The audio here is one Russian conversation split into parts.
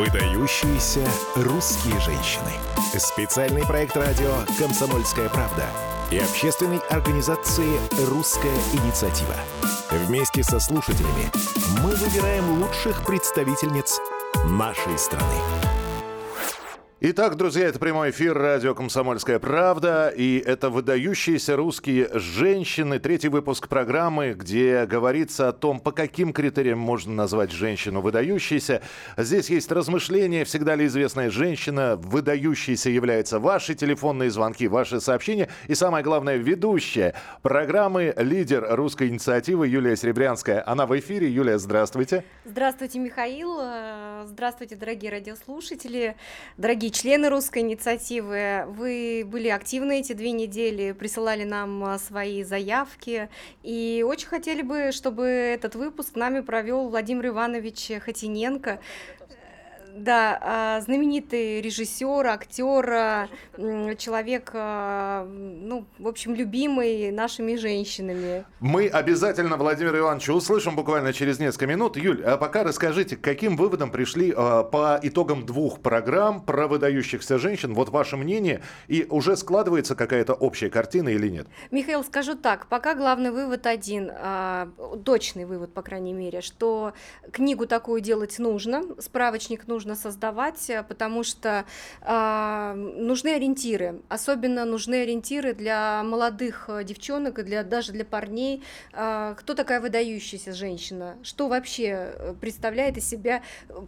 Выдающиеся русские женщины. Специальный проект радио «Комсомольская правда» и общественной организации «Русская инициатива». Вместе со слушателями мы выбираем лучших представительниц нашей страны. Итак, друзья, это прямой эфир радио «Комсомольская правда», и это выдающиеся русские женщины. Третий выпуск программы, где говорится о том, по каким критериям можно назвать женщину выдающейся. Здесь есть размышления, всегда ли известная женщина выдающейся является ваши телефонные звонки, ваши сообщения, и самое главное, ведущая программы, лидер русской инициативы Юлия Серебрянская. Она в эфире. Юлия, здравствуйте. Здравствуйте, Михаил. Здравствуйте, дорогие радиослушатели, дорогие члены русской инициативы, вы были активны эти две недели, присылали нам а, свои заявки, и очень хотели бы, чтобы этот выпуск нами провел Владимир Иванович Хотиненко, да, а, знаменитый режиссер, актер, человек, а, ну, в общем, любимый нашими женщинами. Мы обязательно Владимира Ивановича услышим буквально через несколько минут. Юль, а пока расскажите, к каким выводам пришли а, по итогам двух программ про выдающихся женщин? Вот ваше мнение, и уже складывается какая-то общая картина или нет? Михаил, скажу так, пока главный вывод один, точный вывод, по крайней мере, что книгу такую делать нужно, справочник нужно нужно создавать, э, потому что э, нужны ориентиры. Особенно нужны ориентиры для молодых э, девчонок для, даже для парней. Э, кто такая выдающаяся женщина? Что вообще э, представляет из себя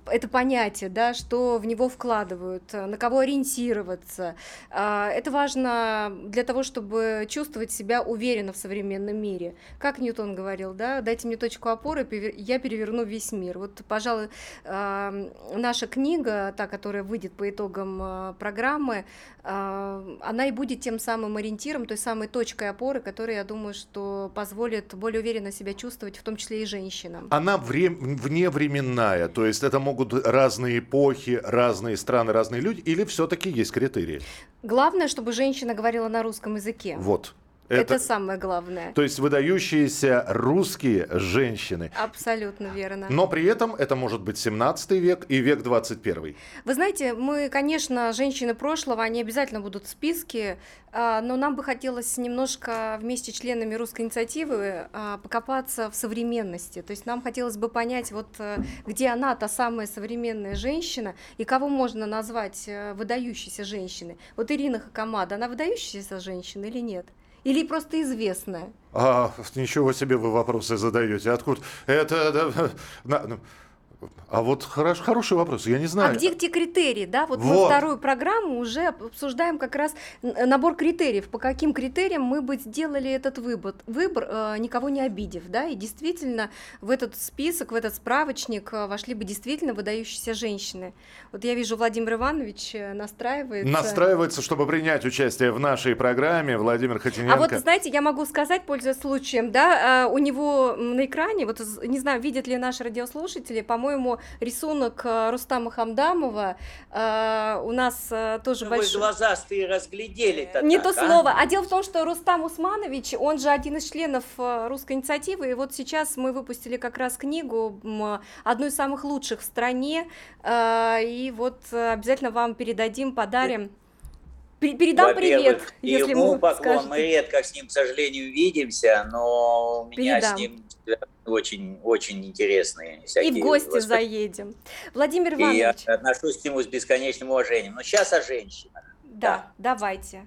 это понятие, да, что в него вкладывают, на кого ориентироваться. Э, это важно для того, чтобы чувствовать себя уверенно в современном мире. Как Ньютон говорил, да, дайте мне точку опоры, я переверну весь мир. Вот, пожалуй, э, наша наша книга, та, которая выйдет по итогам э, программы, э, она и будет тем самым ориентиром, той самой точкой опоры, которая, я думаю, что позволит более уверенно себя чувствовать, в том числе и женщинам. Она вре- вневременная, то есть это могут разные эпохи, разные страны, разные люди, или все-таки есть критерии? Главное, чтобы женщина говорила на русском языке. Вот. Это, это самое главное. То есть выдающиеся русские женщины. Абсолютно верно. Но при этом это может быть 17 век и век 21. Вы знаете, мы, конечно, женщины прошлого, они обязательно будут в списке, а, но нам бы хотелось немножко вместе с членами русской инициативы а, покопаться в современности. То есть нам хотелось бы понять, вот э, где она, та самая современная женщина, и кого можно назвать э, выдающейся женщиной. Вот Ирина Хакамада, она выдающаяся женщина или нет? Или просто известная? А, ничего себе вы вопросы задаете. Откуда? Это... Да, ну, а вот хорош, хороший вопрос, я не знаю. А где те критерии, да? Вот, вот мы вторую программу уже обсуждаем как раз набор критериев, по каким критериям мы бы сделали этот выбор, выбор э, никого не обидев, да? И действительно в этот список, в этот справочник э, вошли бы действительно выдающиеся женщины. Вот я вижу, Владимир Иванович э, настраивается. Настраивается, чтобы принять участие в нашей программе, Владимир Хотиненко. А вот, знаете, я могу сказать, пользуясь случаем, да, у него на экране, вот не знаю, видят ли наши радиослушатели, по-моему, по-моему, рисунок э, Рустама Хамдамова э, у нас э, тоже ну, большой... Вы глазастые разглядели -то Не так, то а? слово. А дело в том, что Рустам Усманович, он же один из членов русской инициативы, и вот сейчас мы выпустили как раз книгу, одну из самых лучших в стране, и вот обязательно вам передадим, подарим. Передам привет, если ему поклон. Скажете. Мы редко с ним, к сожалению, видимся, но у меня Передам. с ним очень, очень интересные всякие... И в гости воспоминания. заедем. Владимир Иванович. И я отношусь к нему с бесконечным уважением. Но сейчас о женщинах. Да, да. давайте.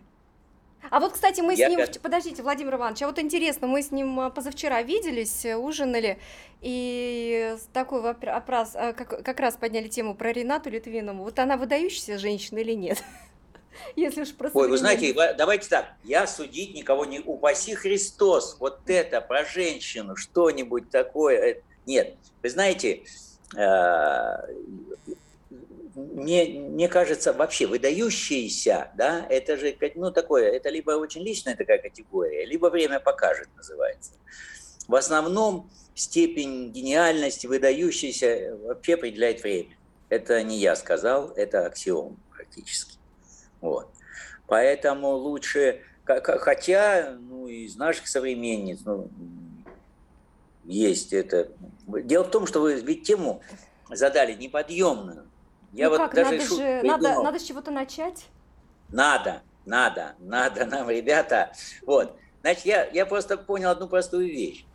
А вот, кстати, мы я с ним... Как... Подождите, Владимир Иванович, а вот интересно, мы с ним а, позавчера виделись, э, ужинали, и такой вопрос, как, как раз подняли тему про Ренату Литвинову. Вот она выдающаяся женщина или нет? Если уж про Ой, вы знаете, давайте так, я судить никого не... Упаси Христос, вот это про женщину, что-нибудь такое. Э, нет, вы знаете, э, мне, мне кажется, вообще выдающиеся, да, это же, ну, такое, это либо очень личная такая категория, либо время покажет, называется. В основном степень гениальности, выдающейся, вообще определяет время. Это не я сказал, это аксиом практически. Вот. Поэтому лучше, хотя ну, из наших современниц ну, есть это. Дело в том, что вы ведь тему задали неподъемную. Я ну вот как, даже надо же, надо, надо с чего-то начать? Надо, надо, надо нам, ребята. Вот, значит, я, я просто понял одну простую вещь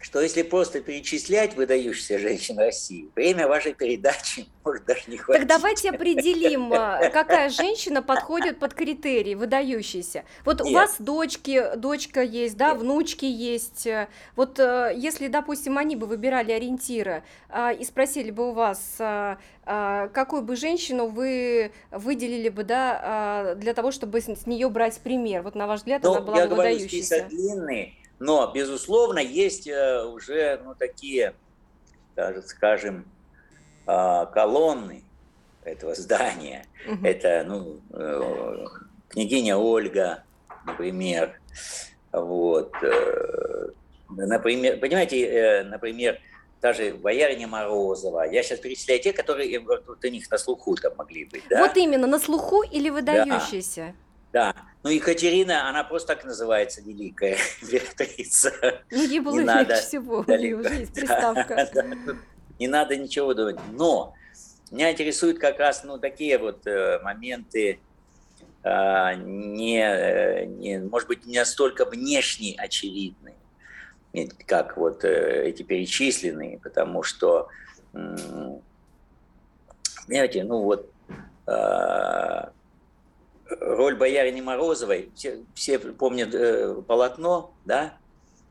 что если просто перечислять выдающихся женщин России, время вашей передачи может даже не хватить. Так давайте определим, а, какая женщина подходит под критерии выдающиеся. Вот Нет. у вас дочки, дочка есть, да, Нет. внучки есть. Вот э, если, допустим, они бы выбирали ориентиры а, и спросили бы у вас, а, какую бы женщину вы выделили бы, да, для того, чтобы с нее брать пример. Вот на ваш взгляд, ну, она была я бы говорю, выдающейся. Список длинный, но, безусловно, есть э, уже ну, такие, скажем, а, колонны этого здания. Угу. Это ну, э, княгиня Ольга, например. Вот. Э, например, понимаете, например, даже бояриня Морозова. Я сейчас перечисляю те, которые вот, у них на слуху там могли быть. Да? Вот именно, на слуху или выдающиеся? Да. Да. Ну, Екатерина, она просто так называется, великая императрица. Ну, ей было не надо всего, далеко. уже есть приставка. Да, да. Не надо ничего думать. Но меня интересуют как раз ну, такие вот э, моменты, э, не, э, не, может быть, не настолько внешне очевидные, как вот э, эти перечисленные, потому что, э, понимаете, ну вот э, роль боярини Морозовой, все, все помнят э, полотно, да,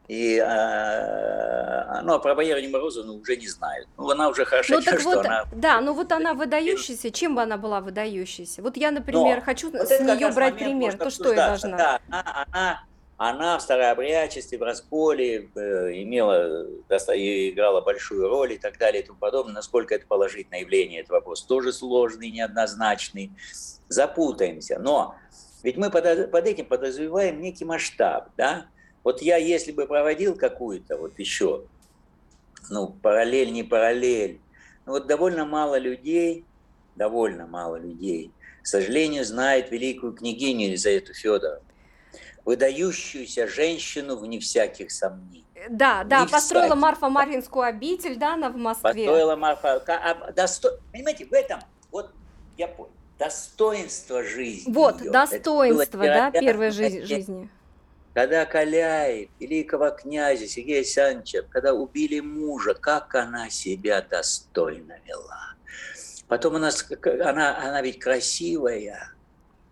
и а, ну, а про бояриню Морозову ну, уже не знают. Ну, она уже хорошо, ну, так что вот, она... Да, ну вот она выдающаяся. Чем бы она была выдающейся? Вот я, например, Но хочу вот с нее брать пример. То что я должна? Да, она, она, она в старообрядчестве, в расколе э, имела, играла большую роль и так далее и тому подобное. Насколько это положительное явление, это вопрос тоже сложный, неоднозначный запутаемся. Но ведь мы под, под этим подразумеваем некий масштаб, да? Вот я, если бы проводил какую-то вот еще, ну, параллель, не параллель, ну, вот довольно мало людей, довольно мало людей, к сожалению, знает великую княгиню Елизавету Федоровну, выдающуюся женщину вне всяких сомнений. Да, да, не построила всяких. Марфа Маринскую обитель, да, она в Москве. Построила Марфа, а, досто... понимаете, в этом, вот я понял, достоинство жизни. Вот, ее. достоинство, да, первой жизни, жизни. Когда Каляев, великого князя Сергея Александровича, когда убили мужа, как она себя достойно вела. Потом она, она, она ведь красивая.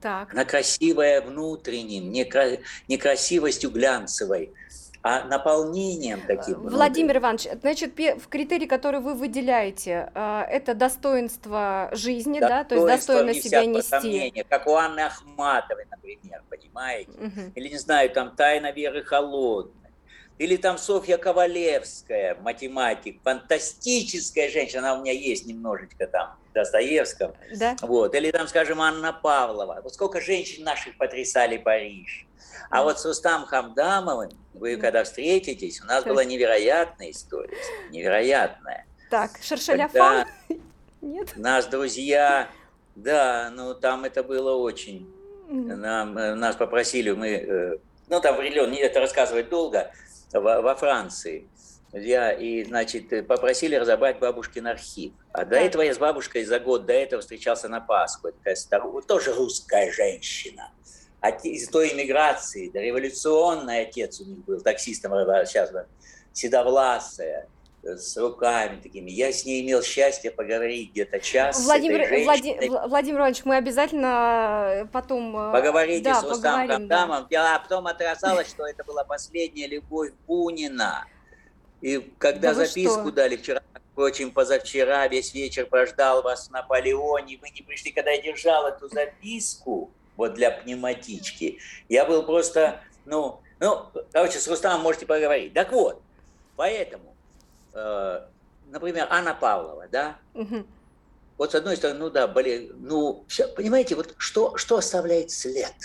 Так. Она красивая внутренним, не, не красивостью глянцевой а наполнением таким. Владимир Иванович, значит, в критерии, который вы выделяете, э, это достоинство жизни, достоинство, да, то есть достойно себя нести. Сомнения, как у Анны Ахматовой, например, понимаете? Угу. Или, не знаю, там «Тайна Веры Холодной». Или там Софья Ковалевская, математик, фантастическая женщина, она у меня есть немножечко там, Достоевском. Да. Вот. Или там, скажем, Анна Павлова. Вот сколько женщин наших потрясали Париж. А вот с Рустам Хамдамовым, вы когда встретитесь, у нас была невероятная история, невероятная. Так, Шершеляфан? Нет? Нас друзья, да, ну там это было очень. Нам, э, нас попросили, мы, э, ну там определенно, это рассказывать долго, во, во Франции. Я, и, значит, попросили разобрать бабушкин архив. А до этого я с бабушкой за год до этого встречался на Пасху. Такая старая, тоже русская женщина из той иммиграции, да, революционный отец у них был, таксистом сейчас седовласая, с руками такими. Я с ней имел счастье поговорить где-то час. Владимир, Влади, Владимир Иванович, мы обязательно э, потом... Э, Поговорите да, с Рустам Хамдамом. Да. А потом оказалось, что это была последняя любовь Бунина. И когда да записку дали вчера, впрочем, позавчера, весь вечер прождал вас в Наполеоне, вы не пришли, когда я держал эту записку, вот для пневматички. Я был просто, ну, ну, короче, с Рустамом можете поговорить. Так вот, поэтому, э, например, Анна Павлова, да, угу. вот с одной стороны, ну да, более, ну, все, понимаете, вот что, что оставляет след?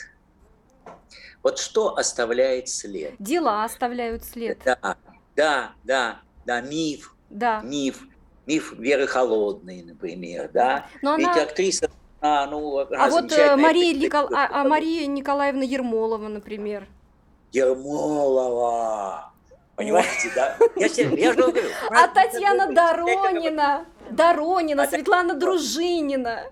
Вот что оставляет след? Дела оставляют след. Да, да, да, да, миф, да. миф, миф Веры Холодной, например, да. Но Ведь она... актриса а, ну, а вот э, Мария, Никол... а, а Мария Николаевна Ермолова, например. Ермолова. Понимаете, да? Я, я же говорю. А Татьяна Доронина. Доронина, Светлана Дружинина.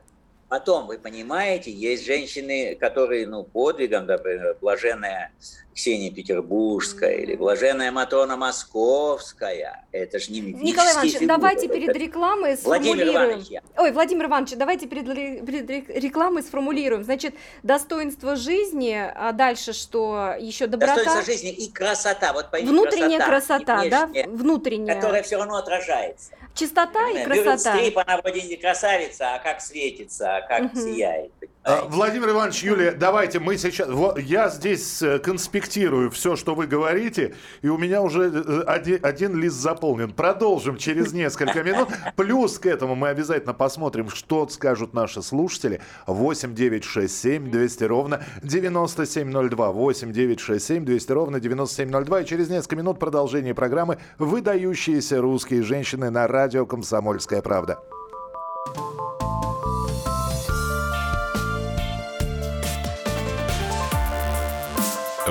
Потом, вы понимаете, есть женщины, которые, ну, подвигом, например, блаженная Ксения Петербургская или блаженная Матрона Московская. Это же не Николай Иванович, фигуры. давайте перед рекламой сформулируем. Владимир Иванович, я. Ой, Владимир Иванович, давайте перед, перед рекламой сформулируем. Значит, достоинство жизни, а дальше что? Еще доброта. Достоинство жизни и красота. Вот поймите, Внутренняя красота, красота да? Внутренняя. Которая все равно отражается. Чистота и красота. Стрип, она вроде не красавица, а как светится, а как угу. сияет. А, Владимир Иванович, Юлия, давайте мы сейчас... Я здесь э, конспектирую все, что вы говорите, и у меня уже э, один лист заполнен. Продолжим через несколько минут. Плюс к этому мы обязательно посмотрим, что скажут наши слушатели. 8 9 6 7 200 ровно 9702. 8 9 6 7 200 ровно 9702. И через несколько минут продолжение программы «Выдающиеся русские женщины» на радио «Комсомольская правда».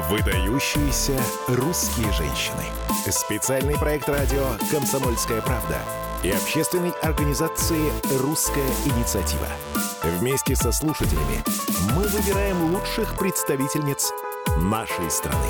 Выдающиеся русские женщины. Специальный проект радио «Комсомольская правда» и общественной организации «Русская инициатива». Вместе со слушателями мы выбираем лучших представительниц нашей страны.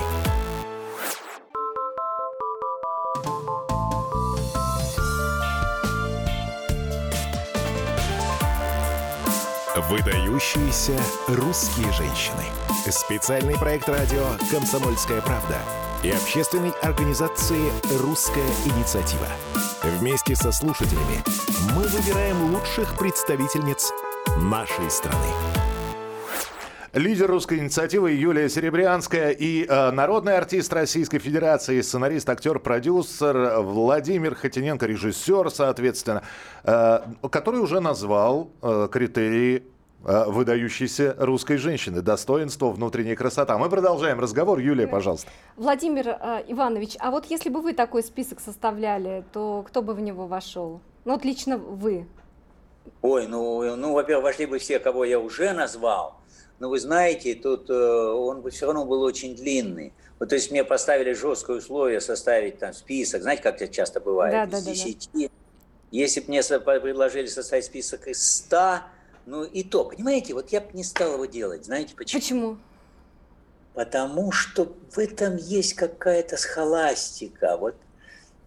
Выдающиеся русские женщины. Специальный проект радио «Комсомольская правда» и общественной организации «Русская инициатива». Вместе со слушателями мы выбираем лучших представительниц нашей страны. Лидер русской инициативы Юлия Серебрянская и э, народный артист Российской Федерации, сценарист, актер, продюсер Владимир Хотиненко, режиссер, соответственно, э, который уже назвал э, критерии выдающейся русской женщины. Достоинство, внутренняя красота. Мы продолжаем разговор. Юлия, пожалуйста. Владимир э, Иванович, а вот если бы вы такой список составляли, то кто бы в него вошел? Ну вот лично вы. Ой, ну, ну во-первых, вошли бы все, кого я уже назвал. Но вы знаете, тут э, он бы все равно был очень длинный. Вот, то есть мне поставили жесткое условие составить там список. Знаете, как это часто бывает? Да, из да, 10. Да, да. Если бы мне предложили составить список из 100, ну и то, понимаете, вот я бы не стал его делать. Знаете почему? Почему? Потому что в этом есть какая-то схоластика. Вот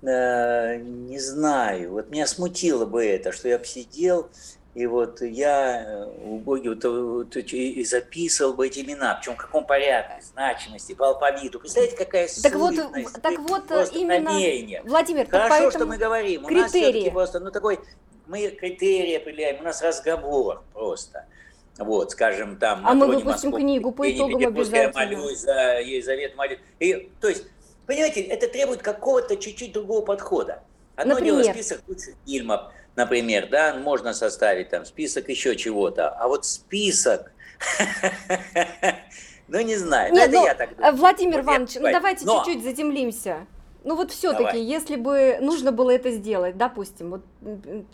э, не знаю, вот меня смутило бы это, что я бы сидел и вот я э, убогий вот, вот, и записывал бы эти имена, причем в каком порядке, значимости, по алфавиту. Представляете, какая так вот, так вот именно, намерение. Владимир, Хорошо, что мы говорим. Критерии. У нас все-таки просто ну, такой мы критерии определяем, у нас разговор просто. Вот, скажем, там... А мы выпустим Москву, книгу по итогам обязательно. Молюсь за Елизавету молюсь. И, то есть, понимаете, это требует какого-то чуть-чуть другого подхода. Одно например? дело список лучших фильмов, например, да, можно составить там список еще чего-то, а вот список... Ну, не знаю, Нет, ну, я так думаю. Владимир Иванович, ну давайте чуть-чуть заземлимся. Ну вот все-таки, если бы нужно было это сделать, допустим, вот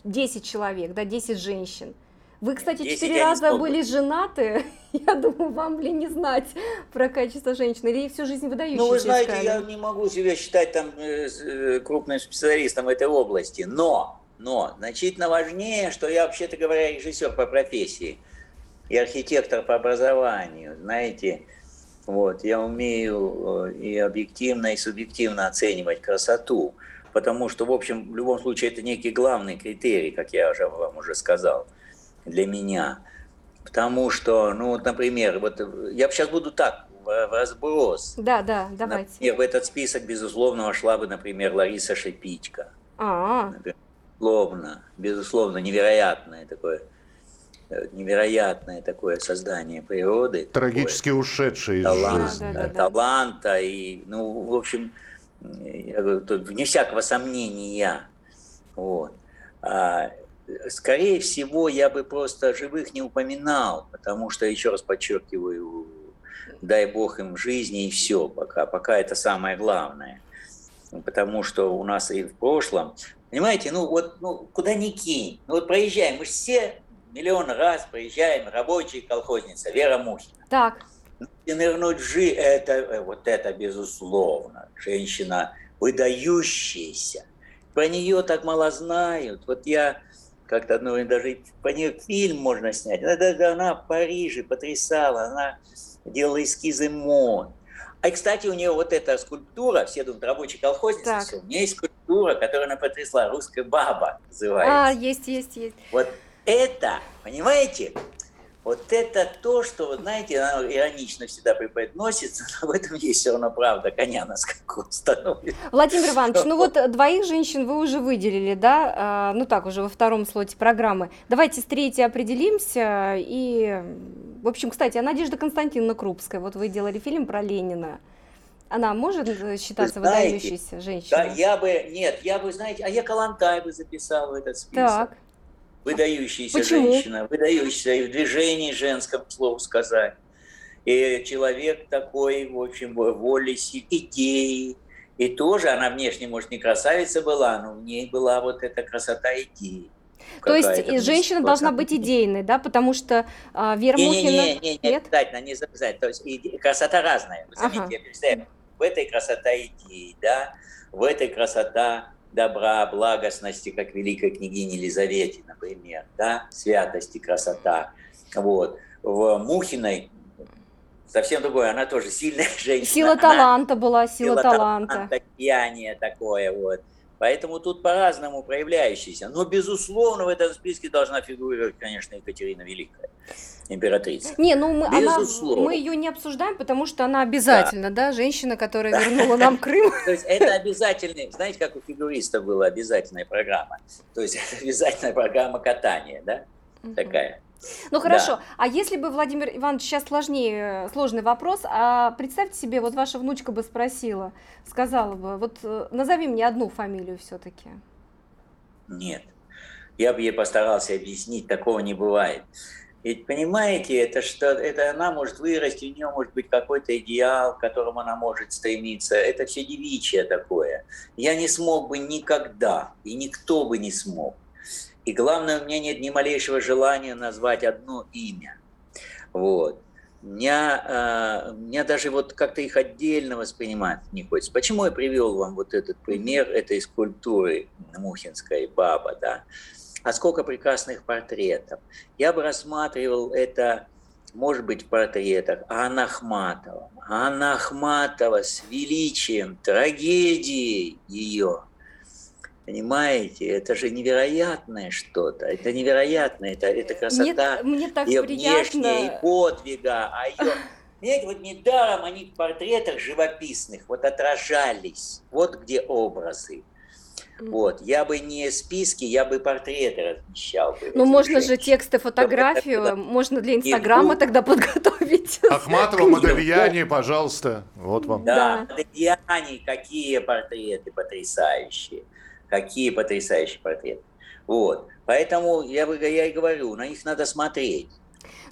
10 человек, да, 10 женщин, вы, кстати, четыре раза были женаты. Я думаю, вам, блин, не знать про качество женщины. Или всю жизнь выдающиеся Ну, вы знаете, искали. я не могу себя считать там э, э, крупным специалистом в этой области. Но, но, значительно важнее, что я, вообще-то говоря, режиссер по профессии и архитектор по образованию. Знаете, вот, я умею э, и объективно, и субъективно оценивать красоту, потому что, в общем, в любом случае это некий главный критерий, как я уже вам уже сказал, для меня. Потому что, ну, вот, например, вот я сейчас буду так, в разброс. Да, да, давайте. Например, в этот список, безусловно, вошла бы, например, Лариса Шипичка. А, -а, -а. Безусловно, безусловно, невероятное такое невероятное такое создание природы. Трагически такое, ушедшее из талант, жизни. Да, да, да. Таланта и, ну, в общем, я говорю, тут вне всякого сомнения. Вот. А, скорее всего, я бы просто живых не упоминал, потому что, еще раз подчеркиваю, дай бог им жизни и все пока. Пока это самое главное. Потому что у нас и в прошлом, понимаете, ну вот ну, куда ни кинь, ну вот проезжаем, мы же все миллион раз проезжаем рабочий колхозница Вера Мухина. Так. И нырнуть в жи, это, э, вот это безусловно. Женщина выдающаяся. Про нее так мало знают. Вот я как-то одно даже по ней фильм можно снять. Она, она в Париже потрясала, она делала эскизы мод. А, кстати, у нее вот эта скульптура, все думают, рабочий колхозница, все. у нее есть скульптура, которую она потрясла, «Русская баба» называется. А, есть, есть, есть. Вот это, понимаете, вот это то, что, вот знаете, оно иронично всегда преподносится, но в этом есть все равно правда, коня на скаку становится. Владимир Иванович, ну вот двоих женщин вы уже выделили, да, а, ну так, уже во втором слоте программы. Давайте с третьей определимся. И, в общем, кстати, а Надежда Константиновна Крупская, вот вы делали фильм про Ленина. Она может считаться знаете, выдающейся женщиной? Да, я бы, нет, я бы, знаете, а я Калантай бы записал в этот список. Так выдающаяся Почему? женщина, выдающаяся и в движении женском, слово сказать. И человек такой, в общем, воли, идеи. И тоже она внешне, может, не красавица была, но в ней была вот эта красота идеи. То есть женщина должна быть идейной, да, потому что а, Вера не, Мухина... Не, не, не, не, обязательно, не обязательно. То есть и, красота разная. Вы заметите, ага. в этой красота идеи, да, в этой красота добра, благостности, как великой княгине Елизавете, например, да, святости, красота. Вот. В Мухиной совсем другое, она тоже сильная женщина. Сила она, таланта была, сила, сила таланта. таланта. Сияние такое вот. Поэтому тут по-разному проявляющиеся. Но, безусловно, в этом списке должна фигурировать, конечно, Екатерина Великая, императрица. Не, ну мы, она, мы ее не обсуждаем, потому что она обязательно, да, да женщина, которая да. вернула нам Крым. То есть это обязательный, знаете, как у фигуриста была обязательная программа? То есть это обязательная программа катания, да, такая. Ну хорошо, да. а если бы, Владимир Иванович, сейчас сложнее, сложный вопрос, а представьте себе, вот ваша внучка бы спросила, сказала бы, вот э, назови мне одну фамилию все-таки. Нет, я бы ей постарался объяснить, такого не бывает. Ведь понимаете, это что, это она может вырасти, у нее может быть какой-то идеал, к которому она может стремиться. Это все девичье такое. Я не смог бы никогда, и никто бы не смог и главное, у меня нет ни малейшего желания назвать одно имя. Вот. Меня, э, меня даже вот как-то их отдельно воспринимать не хочется. Почему я привел вам вот этот пример этой скульптуры Мухинской баба, да? А сколько прекрасных портретов. Я бы рассматривал это, может быть, в портретах Анна Ахматова. Анна Ахматова с величием, трагедией ее – Понимаете, это же невероятное что-то. Это невероятное, это, это красота. Нет, мне так ее приятно. внешне, и подвига, а ее... Понимаете, вот недаром они в портретах живописных вот отражались. Вот где образы. Вот, я бы не списки, я бы портреты размещал. Бы ну, можно же тексты, фотографию, можно для Инстаграма тогда подготовить. Ахматова, Модельяне, пожалуйста, вот вам. Да, да. Модельяне, какие портреты потрясающие. Какие потрясающие портреты. Вот. Поэтому я, я и говорю, на них надо смотреть.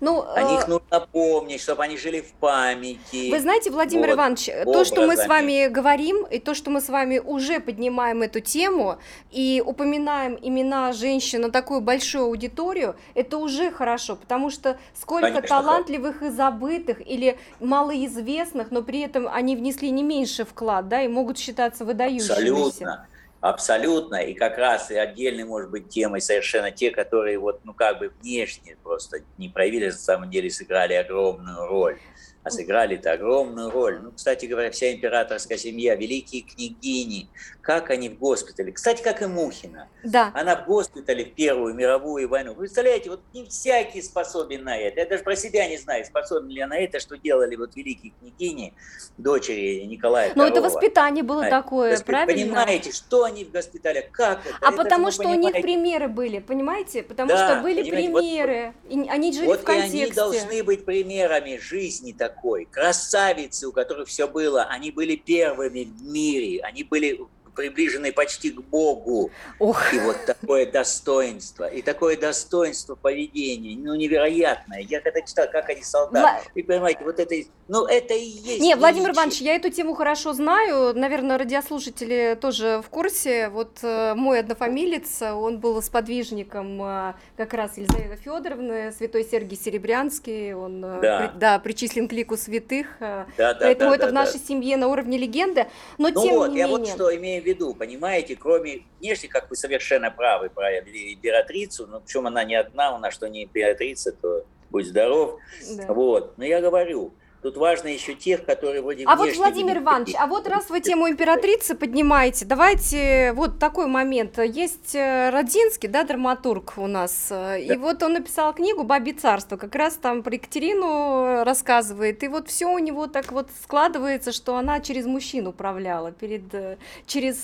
Ну, О них э, нужно помнить, чтобы они жили в памяти. Вы знаете, Владимир вот, Иванович, образами. то, что мы с вами говорим, и то, что мы с вами уже поднимаем эту тему и упоминаем имена женщин на такую большую аудиторию, это уже хорошо, потому что сколько Конечно, талантливых и забытых или малоизвестных, но при этом они внесли не меньше вклад, да, и могут считаться выдающимися. Абсолютно. Абсолютно. И как раз и отдельной, может быть, темой совершенно те, которые вот, ну, как бы внешне просто не проявили, на самом деле сыграли огромную роль а сыграли-то огромную роль. Ну, кстати говоря, вся императорская семья, великие княгини, как они в госпитале. Кстати, как и Мухина. Да. Она в госпитале в Первую мировую войну. Вы представляете, вот не всякий способен на это. Я даже про себя не знаю, способен ли я на это, что делали вот великие княгини, дочери Николая Но II. это воспитание было такое, Воспит... правильно? Понимаете, что они в госпиталях, как это? А это потому что понимаете. у них примеры были, понимаете? Потому да, что были примеры, вот, и они жили вот в контексте. И они должны быть примерами жизни такой такой. Красавицы, у которых все было, они были первыми в мире, они были приближены почти к Богу. Ох. И вот такое достоинство, и такое достоинство поведения, ну, невероятное. Я когда читал, как они солдаты, Вла... вы понимаете, вот это, ну, это и есть. Не, Владимир Иванович, я эту тему хорошо знаю, наверное, радиослушатели тоже в курсе. Вот э, мой однофамилец, он был сподвижником э, как раз Елизаветы Федоровны, святой Сергий Серебрянский, он э, да. При, да, причислен к лику святых, да, да, поэтому да, это да, в нашей да. семье на уровне легенды, но ну тем вот, не я менее. вот что имею в виду, понимаете, кроме внешне, как вы совершенно правы про императрицу, ну, причем она не одна, у нас что не императрица, то будь здоров. Да. Вот. Но я говорю, Тут важно еще тех, которые вроде А вот, Владимир Иванович, а вот раз вы тему императрицы поднимаете, давайте вот такой момент. Есть э, Родзинский, да, драматург у нас, э, да. и вот он написал книгу «Бабе царство», как раз там про Екатерину рассказывает, и вот все у него так вот складывается, что она через мужчин управляла, перед, э, через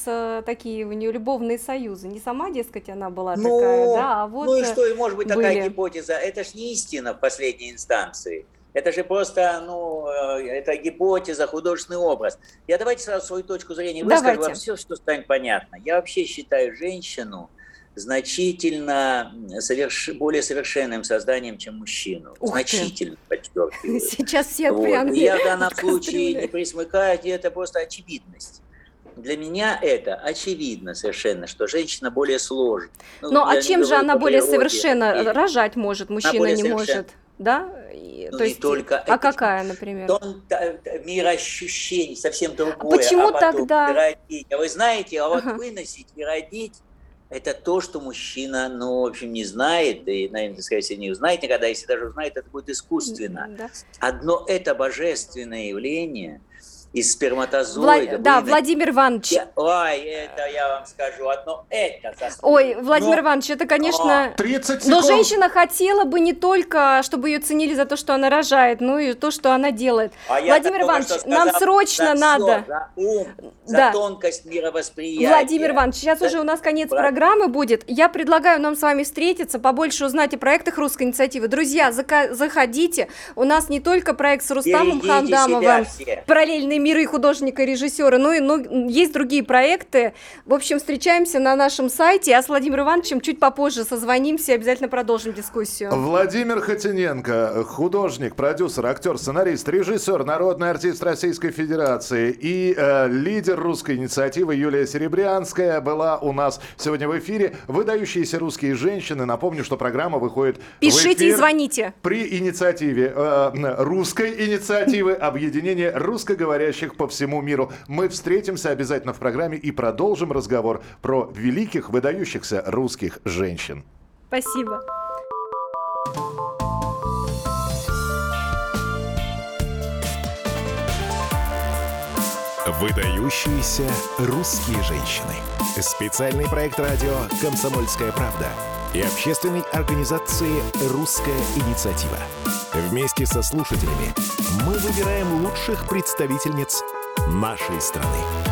такие у нее любовные союзы. Не сама, дескать, она была ну, такая, да, а вот Ну и что, и может быть были. такая гипотеза, это ж не истина в последней инстанции. Это же просто, ну, э, это гипотеза, художественный образ. Я давайте сразу свою точку зрения выскажу давайте. вам все, что станет понятно. Я вообще считаю женщину значительно соверш... более совершенным созданием, чем мужчину. Ух значительно, подчеркиваю. Сейчас все вот. прям... Я в данном случае не присмыкаю, это просто очевидность. Для меня это очевидно совершенно, что женщина более сложна. Ну, ну а чем же она более совершенно? Рожать может, мужчина не может да? Ну, То не есть, только а это, какая, например? Он, мир ощущений совсем другое. Почему а тогда? Родить. А вы знаете, а вот ага. выносить и родить это то, что мужчина, ну, в общем, не знает, и, наверное, скорее всего, не узнает никогда, если даже узнает, это будет искусственно. Да. Одно это божественное явление – из сперматозоида. Вла... Да, Владимер Иванович. Я... Ой, это я вам скажу, одно это заслуга. Ой, Владимир Но... Иванович, это, конечно... 30 секунд. Но женщина хотела бы не только, чтобы ее ценили за то, что она рожает, но и то, что она делает. А Владимир Иванович, сказал, нам срочно за надо... за ум, за да. тонкость мировосприятия. Владимир Иванович, сейчас за... уже у нас конец Про... программы будет. Я предлагаю нам с вами встретиться, побольше узнать о проектах русской инициативы. Друзья, заходите. У нас не только проект с Рустамом Хандамовым, параллельный миры художника и режиссера, ну и ну, есть другие проекты. В общем, встречаемся на нашем сайте, а с Владимиром Ивановичем чуть попозже созвонимся и обязательно продолжим дискуссию. Владимир Хотиненко, художник, продюсер, актер, сценарист, режиссер, народный артист Российской Федерации и э, лидер русской инициативы Юлия Серебрянская была у нас сегодня в эфире. Выдающиеся русские женщины. Напомню, что программа выходит Пишите в эфир и звоните. При инициативе э, русской инициативы объединения русскоговорящих говорящих по всему миру. Мы встретимся обязательно в программе и продолжим разговор про великих, выдающихся русских женщин. Спасибо. Выдающиеся русские женщины. Специальный проект радио «Комсомольская правда» и общественной организации «Русская инициатива». Вместе со слушателями мы выбираем лучших представительниц нашей страны.